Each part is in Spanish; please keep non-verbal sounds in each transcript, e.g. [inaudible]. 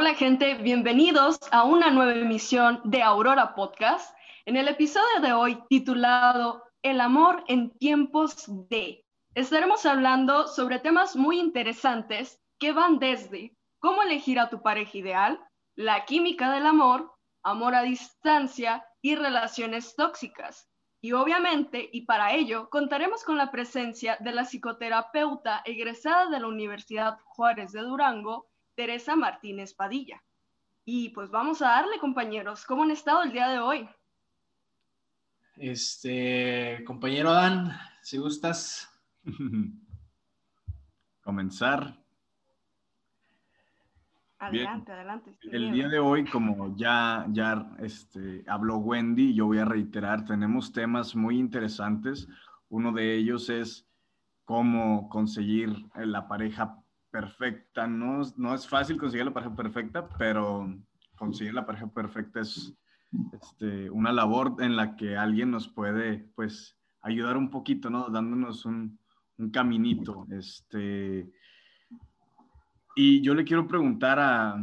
Hola gente, bienvenidos a una nueva emisión de Aurora Podcast. En el episodio de hoy titulado El amor en tiempos de, estaremos hablando sobre temas muy interesantes que van desde cómo elegir a tu pareja ideal, la química del amor, amor a distancia y relaciones tóxicas. Y obviamente, y para ello, contaremos con la presencia de la psicoterapeuta egresada de la Universidad Juárez de Durango, Teresa Martínez Padilla. Y pues vamos a darle, compañeros, ¿cómo han estado el día de hoy? Este, compañero Dan, si gustas [laughs] comenzar. Adelante, adelante. El día de hoy, como ya, ya este, habló Wendy, yo voy a reiterar, tenemos temas muy interesantes. Uno de ellos es cómo conseguir la pareja perfecta. No, no es fácil conseguir la pareja perfecta, pero conseguir la pareja perfecta es este, una labor en la que alguien nos puede, pues, ayudar un poquito, ¿no? Dándonos un, un caminito. Este, y yo le quiero preguntar a,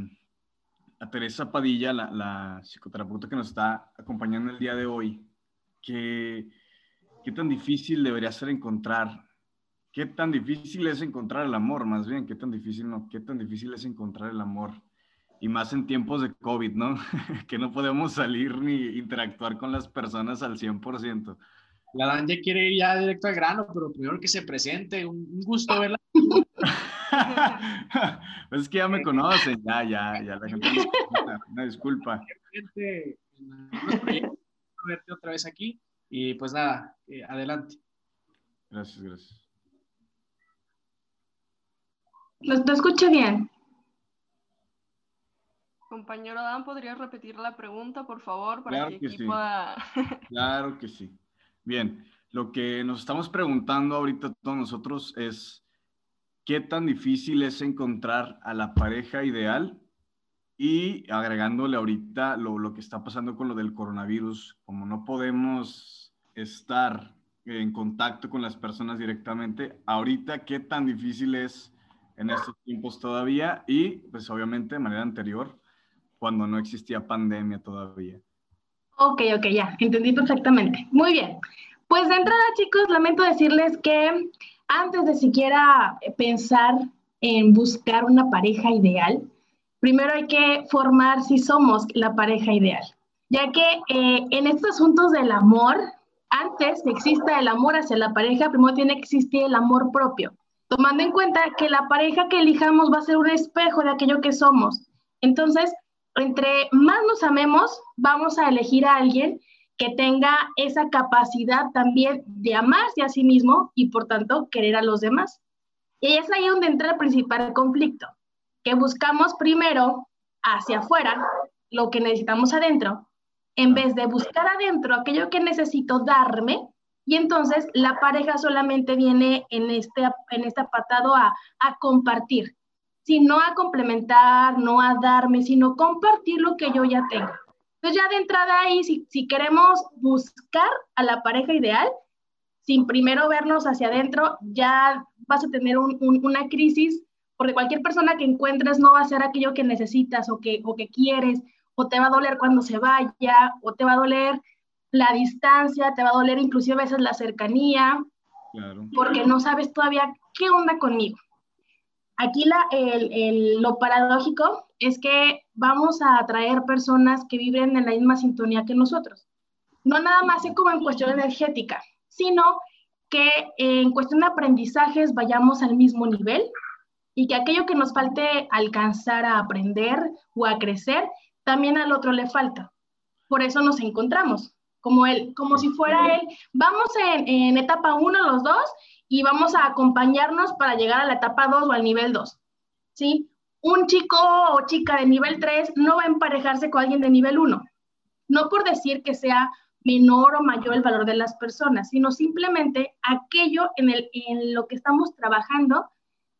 a Teresa Padilla, la, la, psicoterapeuta que nos está acompañando el día de hoy, que, qué tan difícil debería ser encontrar ¿Qué tan difícil es encontrar el amor? Más bien, ¿qué tan difícil no? ¿Qué tan difícil es encontrar el amor? Y más en tiempos de COVID, ¿no? [laughs] que no podemos salir ni interactuar con las personas al 100%. La Dan ya quiere ir ya directo al grano, pero primero que se presente. Un gusto [laughs] verla. pues es que ya me conocen, ya, ya, ya la gente. Una disculpa. Verte otra vez aquí. Y pues nada, eh, adelante. Gracias, gracias. Lo, escucho bien. Compañero Dan, ¿podrías repetir la pregunta, por favor, para claro que, sí. [laughs] claro que sí. Bien, lo que nos estamos preguntando ahorita todos nosotros es, ¿qué tan difícil es encontrar a la pareja ideal? Y agregándole ahorita lo, lo que está pasando con lo del coronavirus, como no podemos estar en contacto con las personas directamente, ahorita, ¿qué tan difícil es en estos tiempos todavía y pues obviamente de manera anterior, cuando no existía pandemia todavía. Ok, ok, ya, entendí perfectamente. Muy bien. Pues de entrada, chicos, lamento decirles que antes de siquiera pensar en buscar una pareja ideal, primero hay que formar si somos la pareja ideal, ya que eh, en estos asuntos del amor, antes de exista el amor hacia la pareja, primero tiene que existir el amor propio tomando en cuenta que la pareja que elijamos va a ser un espejo de aquello que somos. Entonces, entre más nos amemos, vamos a elegir a alguien que tenga esa capacidad también de amarse a sí mismo y por tanto querer a los demás. Y es ahí donde entra el principal conflicto, que buscamos primero hacia afuera lo que necesitamos adentro, en vez de buscar adentro aquello que necesito darme, y entonces la pareja solamente viene en este, en este apartado a, a compartir, sino a complementar, no a darme, sino compartir lo que yo ya tengo. Entonces ya de entrada ahí, si, si queremos buscar a la pareja ideal, sin primero vernos hacia adentro, ya vas a tener un, una crisis, porque cualquier persona que encuentres no va a ser aquello que necesitas o que, o que quieres, o te va a doler cuando se vaya, o te va a doler la distancia, te va a doler inclusive a veces la cercanía, porque no sabes todavía qué onda conmigo. Aquí la, el, lo paradójico es que vamos a atraer personas que viven en la misma sintonía que nosotros. No nada más como en cuestión energética, sino que en cuestión de aprendizajes vayamos al mismo nivel y que aquello que nos falte alcanzar a aprender o a crecer, también al otro le falta. Por eso nos encontramos como él, como si fuera él. Vamos en, etapa 1 los dos y vamos a acompañarnos para llegar a la etapa 2 o al nivel 2. ¿Sí? Un chico o chica de nivel 3 no va a emparejarse con alguien de nivel 1. No por decir que sea menor o mayor el valor de las personas, sino simplemente aquello en, el, en lo que estamos trabajando,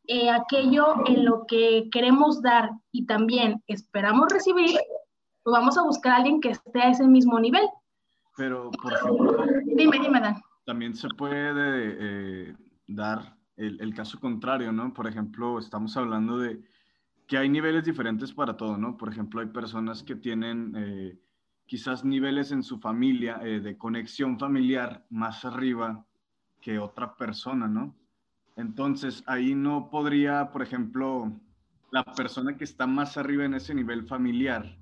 eh, aquello en lo que queremos dar y también esperamos recibir, pues vamos a buscar a alguien que esté a ese mismo nivel. Pero, por ejemplo, dime, dime, Dan. También se puede eh, dar el, el, caso contrario, ¿no? Por ejemplo, estamos hablando de que hay niveles diferentes para todo, ¿no? Por ejemplo, hay personas que tienen eh, quizás niveles en su familia eh, de conexión familiar más arriba que otra persona, ¿no? Entonces, ahí no podría, por ejemplo, la persona que está más arriba en ese nivel familiar,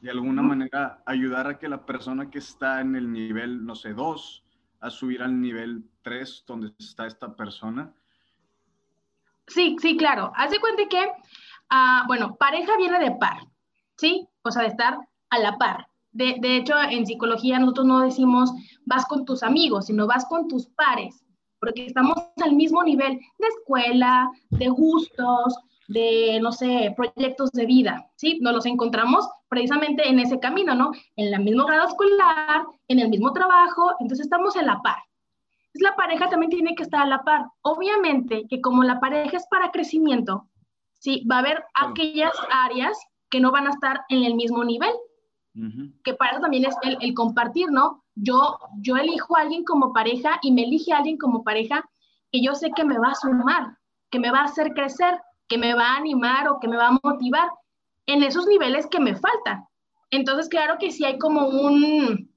de alguna manera ayudar a que la persona que está en el nivel, no sé, 2, a subir al nivel 3, donde está esta persona. Sí, sí, claro. Haz de cuenta que, ah, bueno, pareja viene de par, ¿sí? O sea, de estar a la par. De, de, hecho, en psicología nosotros no decimos vas con tus amigos, sino vas con tus pares, porque estamos al mismo nivel de escuela, de gustos, de, no sé, proyectos de vida, ¿sí? Nos los encontramos precisamente en ese camino, ¿no? En el mismo grado escolar, en el mismo trabajo, entonces estamos en la par. Entonces la pareja también tiene que estar a la par. Obviamente que como la pareja es para crecimiento, ¿sí? Va a haber aquellas áreas que no van a estar en el mismo nivel, que para eso también es el, el, compartir, ¿no? Yo, yo elijo a alguien como pareja y me elige a alguien como pareja que yo sé que me va a sumar, que me va a hacer crecer, que me va a animar o que me va a motivar en esos niveles que me faltan. Entonces, claro que sí hay como un,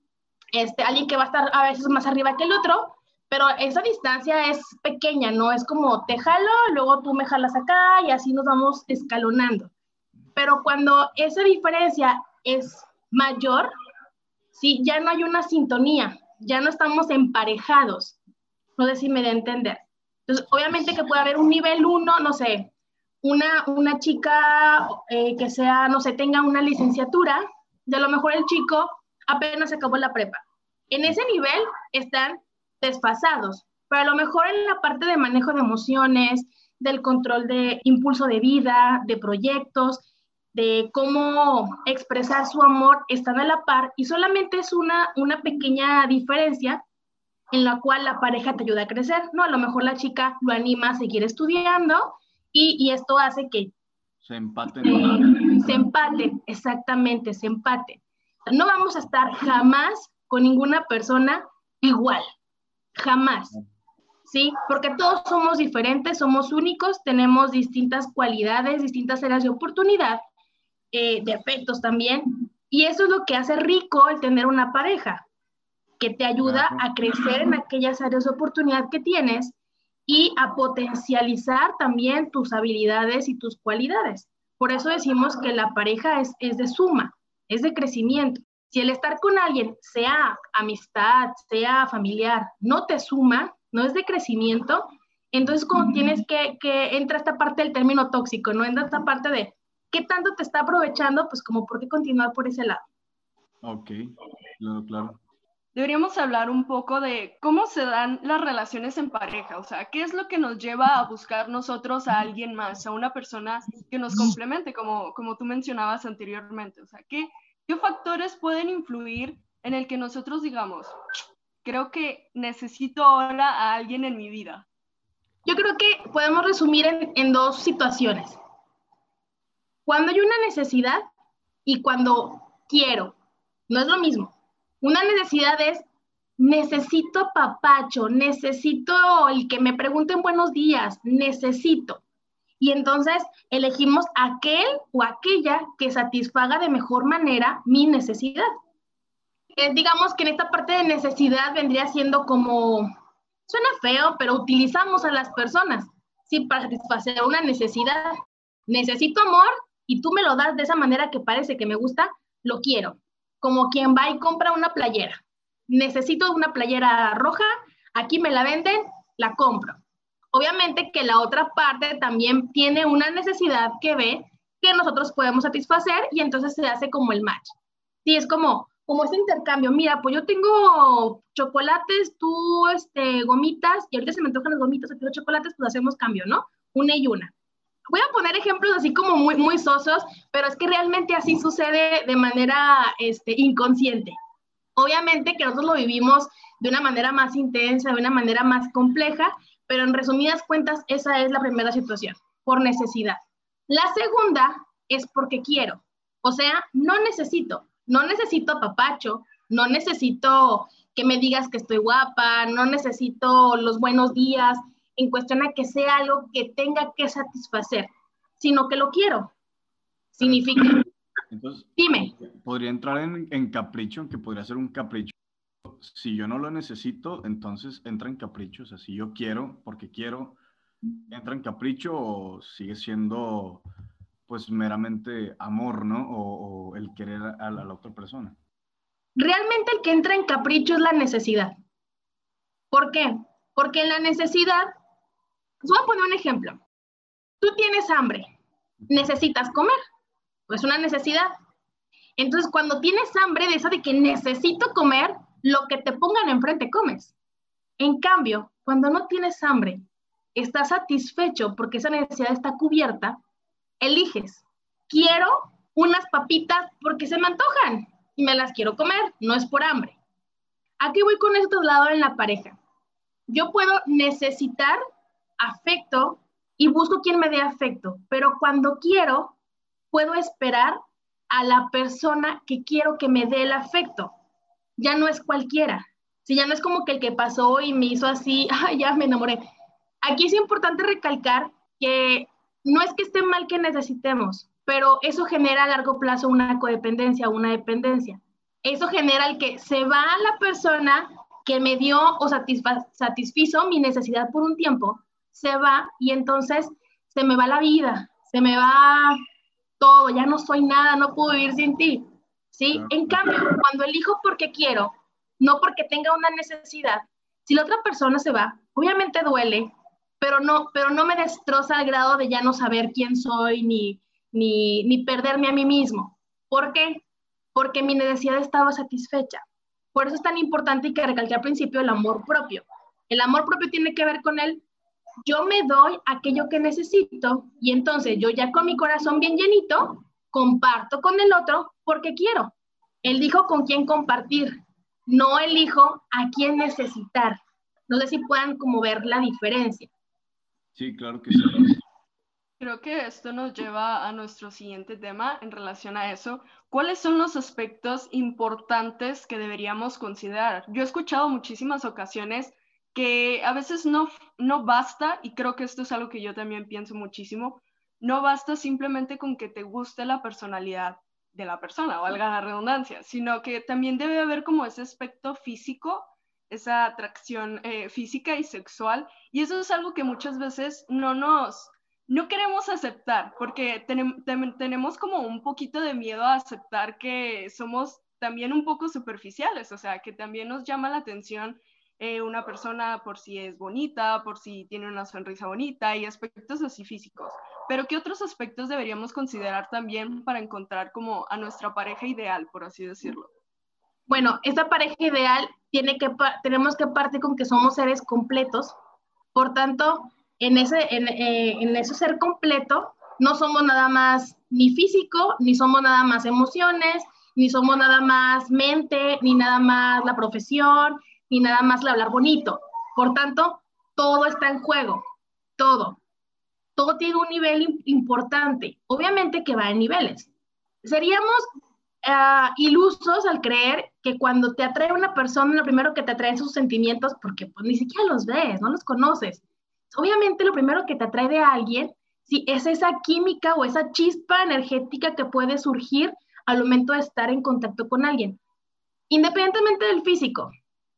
este, alguien que va a estar a veces más arriba que el otro, pero esa distancia es pequeña, ¿no? Es como te jalo, luego tú me jalas acá y así nos vamos escalonando. Pero cuando esa diferencia es mayor, sí, ya no hay una sintonía, ya no estamos emparejados. No sé si me da entender. Entonces, obviamente que puede haber un nivel 1, no sé, una, una chica eh, que sea, no sé, tenga una licenciatura, de lo mejor el chico apenas acabó la prepa. En ese nivel están desfasados, pero a lo mejor en la parte de manejo de emociones, del control de impulso de vida, de proyectos, de cómo expresar su amor, están a la par y solamente es una, una pequeña diferencia en la cual la pareja te ayuda a crecer, ¿no? A lo mejor la chica lo anima a seguir estudiando y, esto hace que se empaten. Eh, se empaten, exactamente, se empaten. No vamos a estar jamás con ninguna persona igual, jamás. ¿Sí? Porque todos somos diferentes, somos únicos, tenemos distintas cualidades, distintas áreas de oportunidad, eh, defectos también. Y eso es lo que hace rico el tener una pareja, que te ayuda a crecer en aquellas áreas de oportunidad que tienes y a potencializar también tus habilidades y tus cualidades. Por eso decimos que la pareja es, es de suma, es de crecimiento. Si el estar con alguien, sea amistad, sea familiar, no te suma, no es de crecimiento, entonces como tienes que, que entra esta parte del término tóxico, no entra esta parte de qué tanto te está aprovechando, pues como por qué continuar por ese lado. Ok, claro, claro deberíamos hablar un poco de cómo se dan las relaciones en pareja, o sea, qué es lo que nos lleva a buscar nosotros a alguien más, a una persona que nos complemente, como, como tú mencionabas anteriormente, o sea, ¿qué, qué factores pueden influir en el que nosotros digamos, creo que necesito ahora a alguien en mi vida? Yo creo que podemos resumir en, en dos situaciones. Cuando hay una necesidad y cuando quiero, no es lo mismo una necesidad es, necesito papacho, necesito el que me pregunten buenos días, necesito. Y entonces elegimos aquel o aquella que satisfaga de mejor manera mi necesidad. Eh, digamos que en esta parte de necesidad vendría siendo como, suena feo, pero utilizamos a las personas, ¿sí? Para satisfacer una necesidad. Necesito amor y tú me lo das de esa manera que parece que me gusta, lo quiero como quien va y compra una playera. Necesito una playera roja, aquí me la venden, la compro. Obviamente que la otra parte también tiene una necesidad que ve que nosotros podemos satisfacer y entonces se hace como el match. Sí, es como, como ese intercambio. Mira, pues yo tengo chocolates, tú este, gomitas, y ahorita se me antojan las gomitas, aquí los chocolates, pues hacemos cambio, ¿no? Una y una voy a poner ejemplos así como muy, muy sosos, pero es que realmente así sucede de manera este, inconsciente. Obviamente que nosotros lo vivimos de una manera más intensa, de una manera más compleja, pero en resumidas cuentas esa es la primera situación, por necesidad. La segunda es porque quiero, o sea, no necesito, no necesito papacho, no necesito que me digas que estoy guapa, no necesito los buenos días, en cuestión a que sea algo que tenga que satisfacer, sino que lo quiero. Significa. Entonces, Dime. podría entrar en, en capricho, que podría ser un capricho. Si yo no lo necesito, entonces entra en capricho. O sea, si yo quiero, porque quiero, entra en capricho o sigue siendo pues meramente amor, ¿no? O, o el querer a, a la otra persona. Realmente el que entra en capricho es la necesidad. ¿Por qué? Porque en la necesidad, os voy a poner un ejemplo. Tú tienes hambre, necesitas comer, pues una necesidad. Entonces, cuando tienes hambre de esa de que necesito comer, lo que te pongan enfrente comes. En cambio, cuando no tienes hambre, estás satisfecho porque esa necesidad está cubierta, eliges, quiero unas papitas porque se me antojan y me las quiero comer, no es por hambre. ¿A qué voy con esto lado en la pareja? Yo puedo necesitar afecto y busco quien me dé afecto, pero cuando quiero, puedo esperar a la persona que quiero que me dé el afecto. Ya no es cualquiera. Si ya no es como que el que pasó y me hizo así, [laughs] ya me enamoré. Aquí es importante recalcar que no es que esté mal que necesitemos, pero eso genera a largo plazo una codependencia, una dependencia. Eso genera el que se va la persona que me dio o satisfizo mi necesidad por un tiempo, se va y entonces se me va la vida, se me va todo, ya no soy nada, no puedo vivir sin ti. ¿Sí? En cambio, cuando elijo porque quiero, no porque tenga una necesidad, si la otra persona se va, obviamente duele, pero no, pero no me destroza al grado de ya no saber quién soy ni, ni, ni perderme a mí mismo. ¿Por qué? Porque mi necesidad estaba satisfecha. Por eso es tan importante y que recalqué al principio el amor propio. El amor propio tiene que ver con el yo me doy aquello que necesito y entonces yo ya con mi corazón bien llenito comparto con el otro porque quiero. Elijo con quién compartir, no elijo a quién necesitar. No sé si puedan como ver la diferencia. Sí, claro que sí. Creo que esto nos lleva a nuestro siguiente tema en relación a eso. ¿Cuáles son los aspectos importantes que deberíamos considerar? Yo he escuchado muchísimas ocasiones que a veces no, no basta, y creo que esto es algo que yo también pienso muchísimo, no basta simplemente con que te guste la personalidad de la persona, valga la redundancia, sino que también debe haber como ese aspecto físico, esa atracción eh, física y sexual, y eso es algo que muchas veces no nos no queremos aceptar, porque tenemos como un poquito de miedo a aceptar que somos también un poco superficiales, o sea, que también nos llama la atención eh, una persona por si es bonita, por si tiene una sonrisa bonita y aspectos así físicos. Pero ¿qué otros aspectos deberíamos considerar también para encontrar como a nuestra pareja ideal, por así decirlo? Bueno, esta pareja ideal tiene que tenemos que partir con que somos seres completos. Por tanto, en ese, en, eh, en ese ser completo, no somos nada más ni físico, ni somos nada más emociones, ni somos nada más mente, ni nada más la profesión, ni nada más el hablar bonito. Por tanto, todo está en juego, todo. Todo tiene un nivel importante. Obviamente que va en niveles. Seríamos uh, ilusos al creer que cuando te atrae una persona, lo primero que te atrae sus sentimientos, porque pues, ni siquiera los ves, no los conoces obviamente lo primero que te atrae de alguien, si es esa química o esa chispa energética que puede surgir al momento de estar en contacto con alguien, independientemente del físico.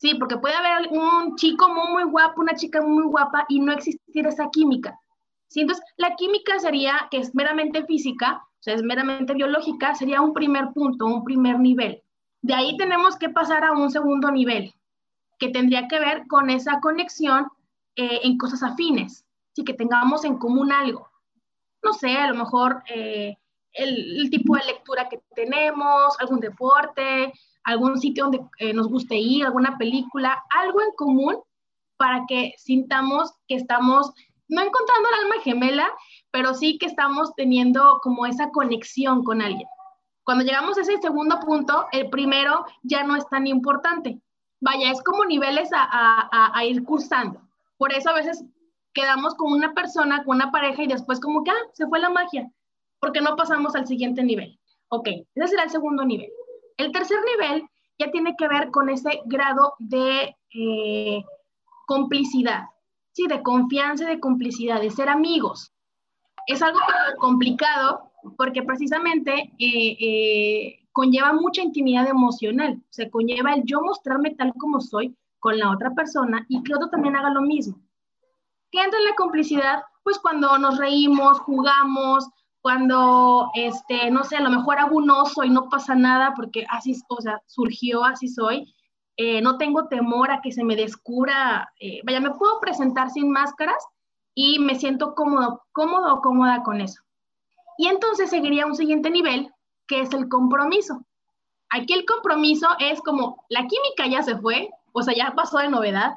Sí, porque puede haber un chico muy, muy guapo, una chica muy guapa y no existir esa química. ¿Sí? Entonces, la química sería, que es meramente física, o sea, es meramente biológica, sería un primer punto, un primer nivel. De ahí tenemos que pasar a un segundo nivel, que tendría que ver con esa conexión eh, en cosas afines, sí, que tengamos en común algo. No sé, a lo mejor eh, el, tipo de lectura que tenemos, algún deporte, algún sitio donde eh, nos guste ir, alguna película, algo en común para que sintamos que estamos, no encontrando el alma gemela, pero sí que estamos teniendo como esa conexión con alguien. Cuando llegamos a ese segundo punto, el primero ya no es tan importante. Vaya, es como niveles a, ir cursando. Por eso a veces quedamos con una persona, con una pareja y después como que, ah, se fue la magia, porque no pasamos al siguiente nivel. Ok, ese será el segundo nivel. El tercer nivel ya tiene que ver con ese grado de eh, complicidad, sí, de confianza, de complicidad, de ser amigos. es algo complicado porque precisamente eh, eh, conlleva mucha intimidad emocional, o sea, conlleva el yo mostrarme tal como soy con la otra persona y que otro también haga lo mismo. ¿Qué entra en la complicidad? Pues cuando nos reímos, jugamos, cuando, este, no sé, a lo mejor hago un oso y no pasa nada porque así, o sea, surgió, así soy. Eh, no tengo temor a que se me descubra, vaya, me puedo presentar sin máscaras y me siento cómodo, cómodo o cómoda con eso. Y entonces seguiría un siguiente nivel, que es el compromiso. Aquí el compromiso es como la química ya se fue, o sea, ya pasó de novedad.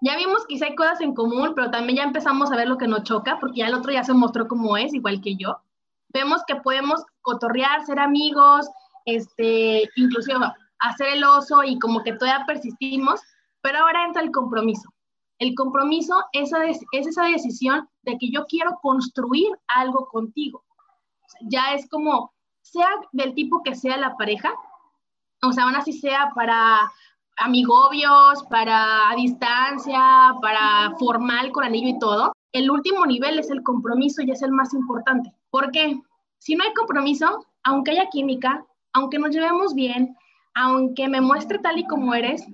Ya vimos que hay cosas en común, pero también ya empezamos a ver lo que nos choca, porque ya el otro ya se mostró como es, igual que yo. Vemos que podemos cotorrear, ser amigos, este, inclusive hacer el oso y como que todavía persistimos, pero ahora entra el compromiso. El compromiso es, es esa decisión de que yo quiero construir algo contigo ya es como, sea del tipo que sea la pareja, o sea, aún así sea para amigobios, para a distancia, para formal con anillo y todo, el último nivel es el compromiso y es el más importante. Porque si no hay compromiso, aunque haya química, aunque nos llevemos bien, aunque me muestre tal y como eres,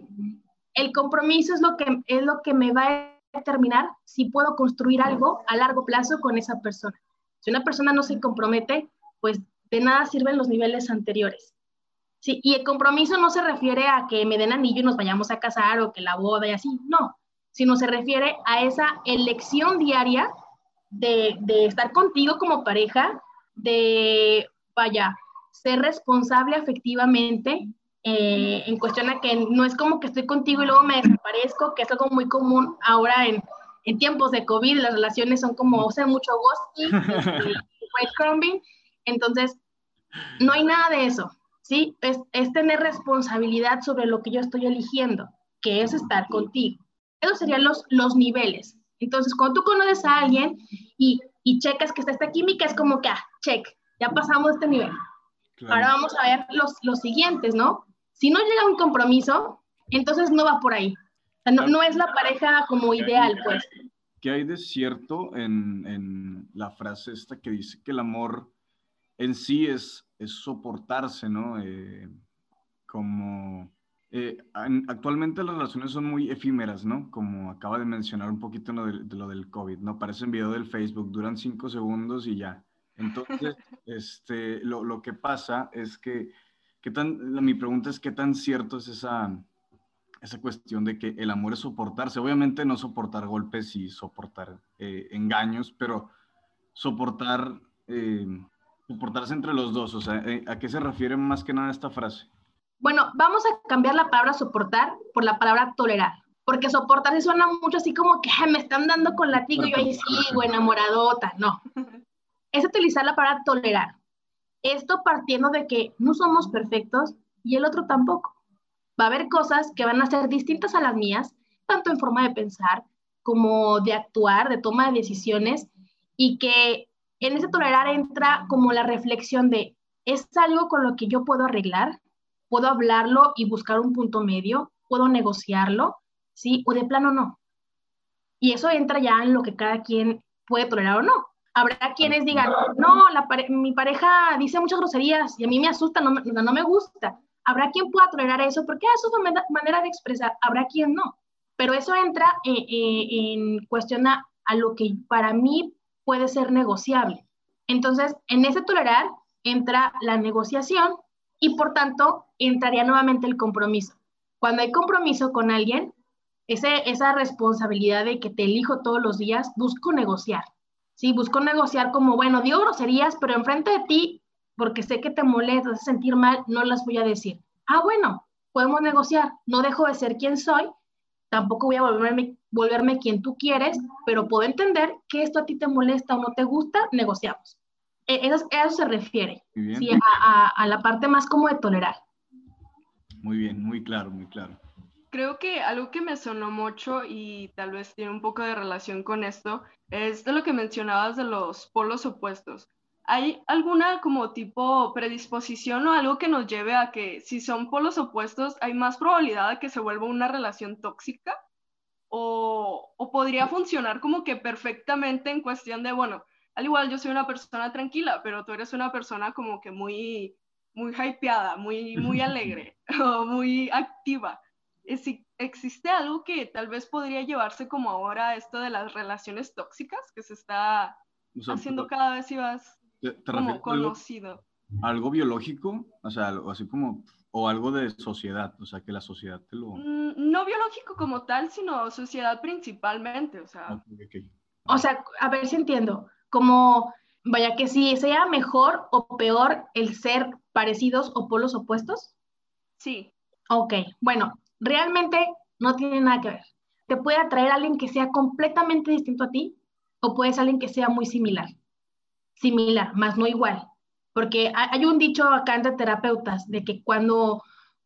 el compromiso es lo que, es lo que me va a determinar si puedo construir algo a largo plazo con esa persona. Si una persona no se compromete, pues de nada sirven los niveles anteriores. Sí, y el compromiso no se refiere a que me den anillo y nos vayamos a casar o que la boda y así, no, sino se refiere a esa elección diaria de, estar contigo como pareja, de, vaya, ser responsable afectivamente eh, en cuestión a que no es como que estoy contigo y luego me desaparezco, que es algo muy común ahora en, en tiempos de COVID las relaciones son como, o sea, mucho ghosting, [laughs] breadcrumbing, entonces no hay nada de eso, ¿sí? Es, es, tener responsabilidad sobre lo que yo estoy eligiendo, que es estar contigo. Esos serían los, los niveles. Entonces, cuando tú conoces a alguien y, y checas que está esta química, es como que, ah, check, ya pasamos este nivel. Ahora vamos a ver los, los siguientes, ¿no? Si no llega un compromiso, entonces no va por ahí no, es la pareja como ideal, pues. ¿Qué hay de cierto en, la frase esta que dice que el amor en sí es, es soportarse, ¿no? Eh, como eh, actualmente las relaciones son muy efímeras, ¿no? Como acaba de mencionar un poquito lo de, lo del COVID, ¿no? Parece un video del Facebook, duran cinco segundos y ya. Entonces, [laughs] este, lo, lo, que pasa es que, ¿qué tan, mi pregunta es, ¿qué tan cierto es esa, esa cuestión de que el amor es soportarse. Obviamente no soportar golpes y soportar eh, engaños, pero soportar, eh, soportarse entre los dos. O sea, ¿a qué se refiere más que nada esta frase? Bueno, vamos a cambiar la palabra soportar por la palabra tolerar. Porque soportar suena mucho así como que me están dando con latigo y yo ahí sigo enamoradota. No. [laughs] Es utilizar la palabra tolerar. Esto partiendo de que no somos perfectos y el otro tampoco va a haber cosas que van a ser distintas a las mías, tanto en forma de pensar como de actuar, de toma de decisiones, y que en ese tolerar entra como la reflexión de, ¿es algo con lo que yo puedo arreglar? ¿Puedo hablarlo y buscar un punto medio? ¿Puedo negociarlo? ¿Sí? ¿O de plano no? Y eso entra ya en lo que cada quien puede tolerar o no. Habrá quienes digan, no, la mi pareja dice muchas groserías y a mí me asusta, no, no me gusta. Habrá quien pueda tolerar eso porque es su manera de expresar, habrá quien no. Pero eso entra eh, eh, en cuestión a, lo que para mí puede ser negociable. Entonces, en ese tolerar entra la negociación y por tanto entraría nuevamente el compromiso. Cuando hay compromiso con alguien, ese, esa responsabilidad de que te elijo todos los días, busco negociar. Sí, busco negociar como, bueno, digo groserías, pero enfrente de ti porque sé que te molesta, sentir mal, no las voy a decir. Ah, bueno, podemos negociar, no dejo de ser quien soy, tampoco voy a volverme, volverme quien tú quieres, pero puedo entender que esto a ti te molesta o no te gusta, negociamos. E, eso, eso se refiere ¿sí? a, a la parte más como de tolerar. Muy bien, muy claro, muy claro. Creo que algo que me sonó mucho y tal vez tiene un poco de relación con esto es de lo que mencionabas de los polos opuestos. ¿Hay alguna como tipo predisposición o algo que nos lleve a que si son polos opuestos hay más probabilidad de que se vuelva una relación tóxica? ¿O, podría funcionar como que perfectamente en cuestión de, bueno, al igual yo soy una persona tranquila, pero tú eres una persona como que muy, muy hypeada, muy, muy [laughs] alegre o muy activa. ¿Existe algo que tal vez podría llevarse como ahora esto de las relaciones tóxicas que se está haciendo cada vez más como conocido? Algo, biológico? O sea, algo así como, o algo de sociedad, o sea, que la sociedad te lo... Mm, no biológico como tal, sino sociedad principalmente, o sea... O sea, a ver si entiendo, como, vaya que si sea mejor o peor el ser parecidos o polos opuestos. Sí. Ok, bueno, realmente no tiene nada que ver. Te puede atraer a alguien que sea completamente distinto a ti o puede ser alguien que sea muy similar. Similar, más no igual. Porque hay un dicho acá entre terapeutas de que cuando,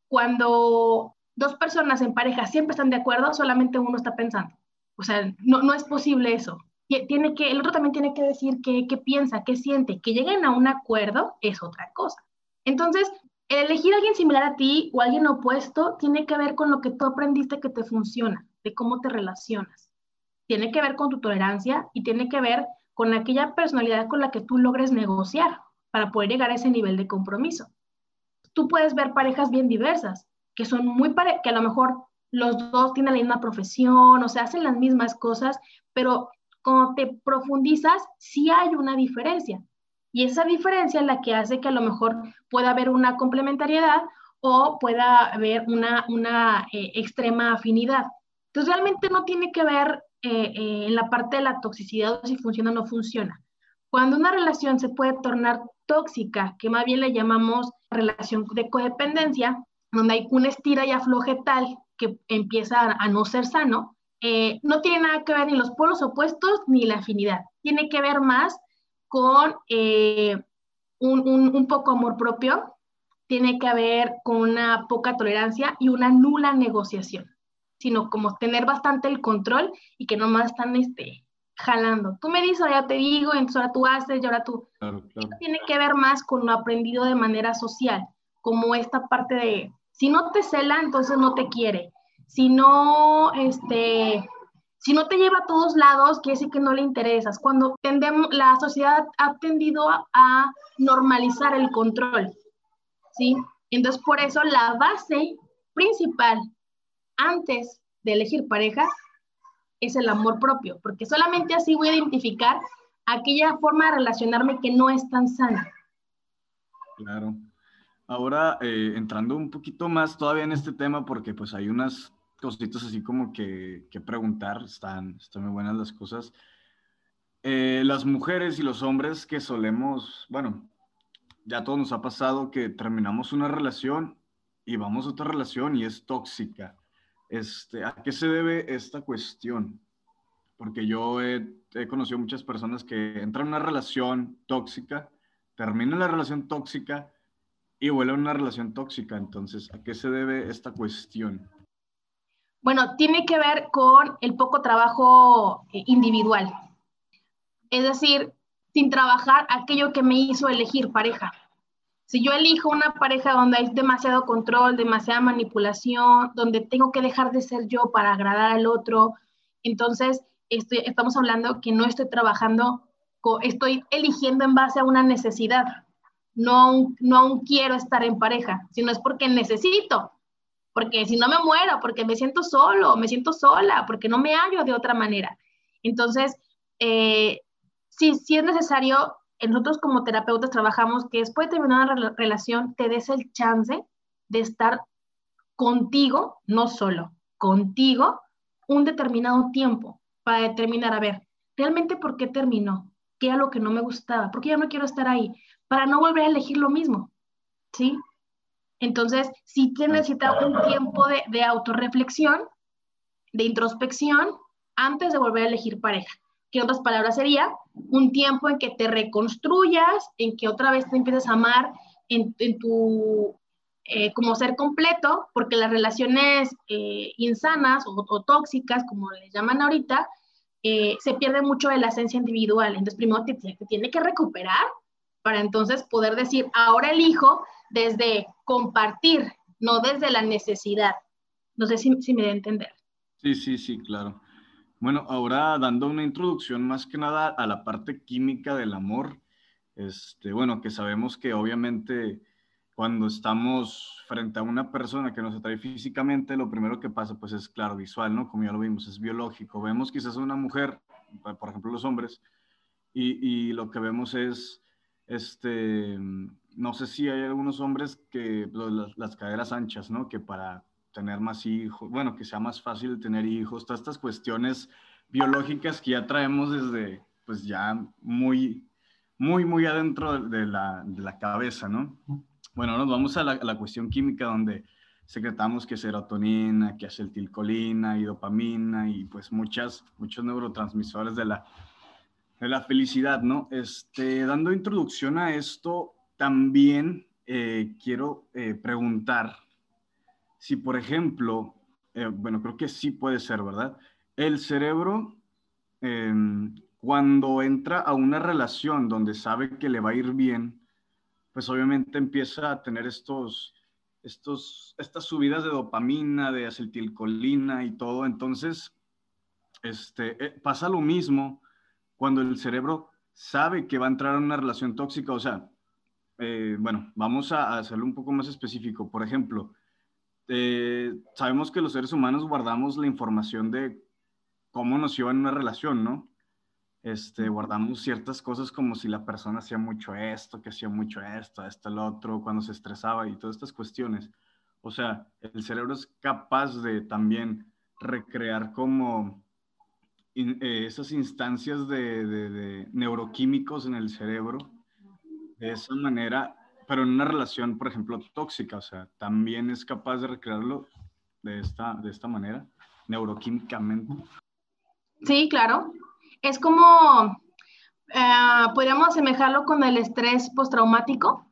cuando dos personas en pareja siempre están de acuerdo, solamente uno está pensando. O sea, no, no es posible eso. Tiene que, el otro también tiene que decir qué, qué piensa, qué siente. Que lleguen a un acuerdo es otra cosa. Entonces, elegir a alguien similar a ti o alguien opuesto tiene que ver con lo que tú aprendiste que te funciona, de cómo te relacionas. Tiene que ver con tu tolerancia y tiene que ver con aquella personalidad con la que tú logres negociar para poder llegar a ese nivel de compromiso. Tú puedes ver parejas bien diversas, que son muy pare que a lo mejor los dos tienen la misma profesión, o sea, hacen las mismas cosas, pero cuando te profundizas, sí hay una diferencia. Y esa diferencia es la que hace que a lo mejor pueda haber una complementariedad o pueda haber una, una eh, extrema afinidad. Entonces realmente no tiene que ver eh, eh, en la parte de la toxicidad o si funciona o no funciona. Cuando una relación se puede tornar tóxica, que más bien le llamamos relación de codependencia, donde hay un estira y afloje tal que empieza a, no ser sano, no tiene nada que ver ni los polos opuestos ni la afinidad. Tiene que ver más con eh, un, poco amor propio, tiene que haber con una poca tolerancia y una nula negociación, sino como tener bastante el control y que nomás están este, jalando. Tú me dices, ya te digo, entonces ahora tú haces y ahora tú. tiene que ver más con lo aprendido de manera social, como esta parte de, si no te cela, entonces no te quiere. Si no, este, si no te lleva a todos lados, quiere decir que no le interesas. Cuando tendemos, la sociedad ha tendido a, normalizar el control, ¿sí? Entonces, por eso la base principal antes de elegir pareja es el amor propio, porque solamente así voy a identificar aquella forma de relacionarme que no es tan sana. Claro. Ahora, eh, entrando un poquito más todavía en este tema, porque pues hay unas cositas así como que, que preguntar, están, están muy buenas las cosas. Eh, las mujeres y los hombres que solemos, bueno, ya todo nos ha pasado que terminamos una relación y vamos a otra relación y es tóxica. Este, ¿A qué se debe esta cuestión? Porque yo he, he conocido muchas personas que entran en una relación tóxica, terminan la relación tóxica y vuelven a una relación tóxica. Entonces, ¿a qué se debe esta cuestión? Bueno, tiene que ver con el poco trabajo eh, individual. Es decir, sin trabajar aquello que me hizo elegir pareja. Si yo elijo una pareja donde hay demasiado control, demasiada manipulación, donde tengo que dejar de ser yo para agradar al otro, entonces estamos hablando que no estoy trabajando, estoy eligiendo en base a una necesidad. No, no quiero estar en pareja, sino es porque necesito porque si no me muero, porque me siento solo, me siento sola, porque no me hallo de otra manera. Entonces, eh, sí, sí es necesario, nosotros como terapeutas trabajamos que después de terminar una relación te des el chance de estar contigo, no solo, contigo, un determinado tiempo para determinar, a ver, realmente por qué terminó, qué era lo que no me gustaba, por qué ya no quiero estar ahí, para no volver a elegir lo mismo, ¿sí? Entonces, sí que necesita un tiempo de, de autorreflexión, de introspección, antes de volver a elegir pareja. Que en otras palabras sería un tiempo en que te reconstruyas, en que otra vez te empieces a amar en, tu, eh, como ser completo, porque las relaciones eh, insanas o, tóxicas, como les llaman ahorita, eh, se pierde mucho de la esencia individual. Entonces, primero te, te tiene que recuperar para entonces poder decir, ahora elijo desde compartir, no desde la necesidad. No sé si, me da a entender. Sí, sí, sí, claro. Bueno, ahora dando una introducción más que nada a la parte química del amor, este, bueno, que sabemos que obviamente cuando estamos frente a una persona que nos atrae físicamente, lo primero que pasa pues es claro, visual, ¿no? Como ya lo vimos, es biológico. Vemos quizás una mujer, por ejemplo los hombres, y lo que vemos es, este, no sé si hay algunos hombres que pues, las, las caderas anchas, ¿no? Que para tener más hijos, bueno, que sea más fácil tener hijos, todas estas cuestiones biológicas que ya traemos desde, pues ya muy, muy, muy adentro de la, de la cabeza, ¿no? Bueno, nos vamos a la, a la, cuestión química donde secretamos que serotonina, que acetilcolina y dopamina y pues muchas, muchos neurotransmisores de la, de la felicidad, ¿no? Este, dando introducción a esto, también eh, quiero eh, preguntar si, por ejemplo, eh, bueno, creo que sí puede ser, ¿verdad? El cerebro, eh, cuando entra a una relación donde sabe que le va a ir bien, pues obviamente empieza a tener estos, estos, estas subidas de dopamina, de acetilcolina y todo. Entonces, este, pasa lo mismo cuando el cerebro sabe que va a entrar a una relación tóxica. O sea, eh, bueno, vamos a, a hacerlo un poco más específico. Por ejemplo, eh, sabemos que los seres humanos guardamos la información de cómo nos iba en una relación, ¿no? Este, guardamos ciertas cosas como si la persona hacía mucho esto, que hacía mucho esto, esto, el otro, cuando se estresaba y todas estas cuestiones. O sea, el cerebro es capaz de también recrear como in, eh, esas instancias de, de, de neuroquímicos en el cerebro. De esa manera pero en una relación, por ejemplo, tóxica, o sea, también es capaz de recrearlo de esta, de esta manera, neuroquímicamente. Sí, claro. Es como, eh, podríamos asemejarlo con el estrés postraumático.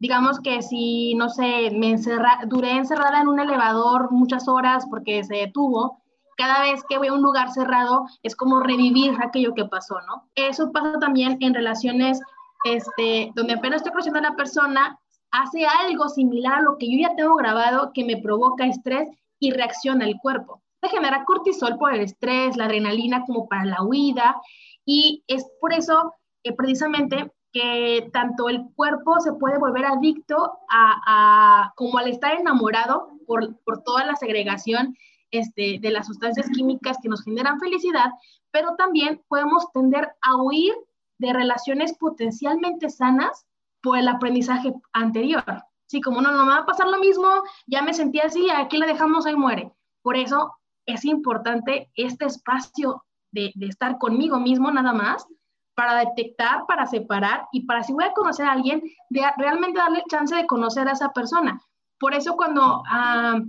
Digamos que si, no sé, me encerra, duré encerrada en un elevador muchas horas porque se detuvo, cada vez que voy a un lugar cerrado es como revivir aquello que pasó, ¿no? Eso pasa también en relaciones este, donde apenas estoy conociendo a la persona, hace algo similar a lo que yo ya tengo grabado que me provoca estrés y reacciona el cuerpo. Se genera cortisol por el estrés, la adrenalina como para la huida y es por eso eh, precisamente que tanto el cuerpo se puede volver adicto a, a como al estar enamorado por, por toda la segregación este, de las sustancias químicas que nos generan felicidad, pero también podemos tender a huir de relaciones potencialmente sanas por el aprendizaje anterior. Sí, como no, no me va a pasar lo mismo, ya me sentí así, aquí la dejamos, ahí muere. Por eso es importante este espacio de, estar conmigo mismo nada más para detectar, para separar y para si voy a conocer a alguien, de realmente darle chance de conocer a esa persona. Por eso cuando uh,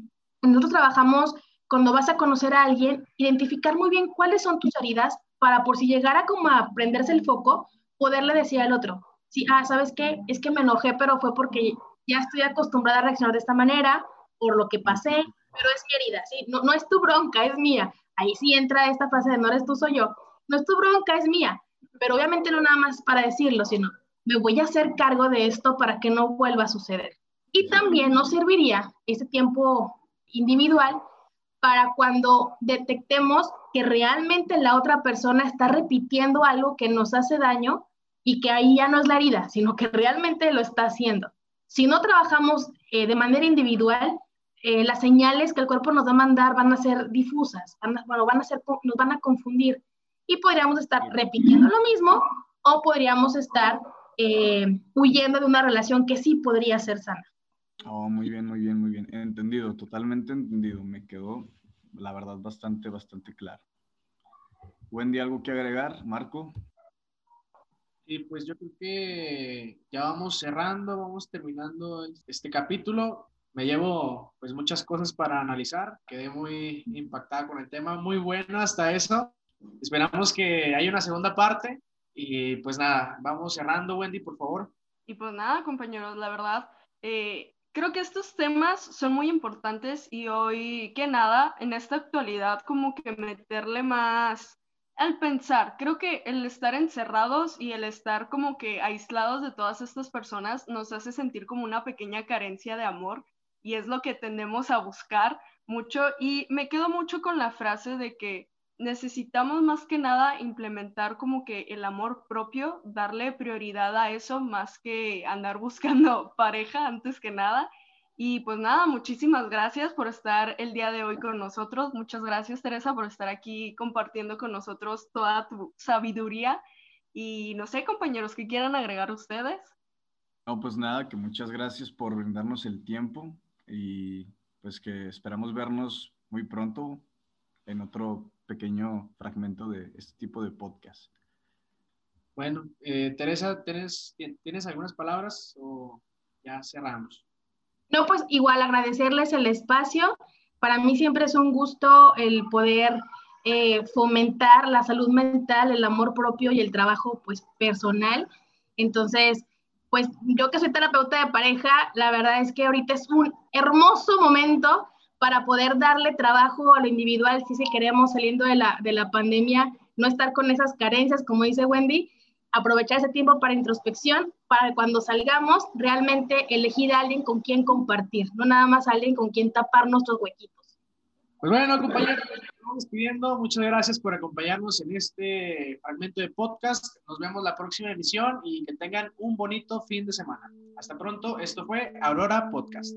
nosotros trabajamos, cuando vas a conocer a alguien, identificar muy bien cuáles son tus heridas para por si llegara como a prenderse el foco, poderle decir al otro, sí, ah, ¿sabes qué? Es que me enojé, pero fue porque ya estoy acostumbrada a reaccionar de esta manera, por lo que pasé, pero es mi herida, ¿sí? No, no es tu bronca, es mía. Ahí sí entra esta frase de no eres tú, soy yo. No es tu bronca, es mía. Pero obviamente no nada más para decirlo, sino me voy a hacer cargo de esto para que no vuelva a suceder. Y también nos serviría ese tiempo individual para cuando detectemos que realmente la otra persona está repitiendo algo que nos hace daño y que ahí ya no es la herida, sino que realmente lo está haciendo. Si no trabajamos eh, de manera individual, eh, las señales que el cuerpo nos va a mandar van a ser difusas, van a, bueno, van a ser, nos van a confundir y podríamos estar repitiendo lo mismo o podríamos estar eh, huyendo de una relación que sí podría ser sana. Oh, muy bien, muy bien, muy bien. Entendido, totalmente entendido. Me quedó, la verdad, bastante, bastante claro. Wendy, ¿algo que agregar? Marco. Y pues yo creo que ya vamos cerrando, vamos terminando este capítulo. Me llevo pues muchas cosas para analizar. Quedé muy impactada con el tema, muy bueno hasta eso. Esperamos que haya una segunda parte. Y pues nada, vamos cerrando, Wendy, por favor. Y pues nada, compañeros, la verdad, eh, creo que estos temas son muy importantes y hoy que nada, en esta actualidad, como que meterle más al pensar. Creo que el estar encerrados y el estar como que aislados de todas estas personas nos hace sentir como una pequeña carencia de amor y es lo que tendemos a buscar mucho. Y me quedo mucho con la frase de que necesitamos más que nada implementar como que el amor propio, darle prioridad a eso más que andar [laughs] buscando pareja antes que nada. Y pues nada, muchísimas gracias por estar el día de hoy con nosotros. Muchas gracias, Teresa, por estar aquí compartiendo con nosotros toda tu sabiduría. Y no sé, compañeros, ¿qué quieran agregar ustedes? No, pues nada, que muchas gracias por brindarnos el tiempo y pues que esperamos vernos muy pronto en otro pequeño fragmento de este tipo de podcast. Bueno, eh, Teresa, ¿tienes, ¿tienes algunas palabras o ya cerramos? No, pues igual agradecerles el espacio. Para mí siempre es un gusto el poder eh, fomentar la salud mental, el amor propio y el trabajo pues personal. Entonces, pues yo que soy terapeuta de pareja, la verdad es que ahorita es un hermoso momento para poder darle trabajo a lo individual si se queremos saliendo de la, de la pandemia, no estar con esas carencias, como dice Wendy, aprovechar ese tiempo para introspección, para cuando salgamos realmente elegir a alguien con quien compartir, no nada más alguien con quien tapar nuestros huequitos. Pues bueno, compañeros, estamos despidiendo. Muchas gracias por acompañarnos en este fragmento de podcast. Nos vemos la próxima emisión y que tengan un bonito fin de semana. Hasta pronto. Esto fue Aurora Podcast.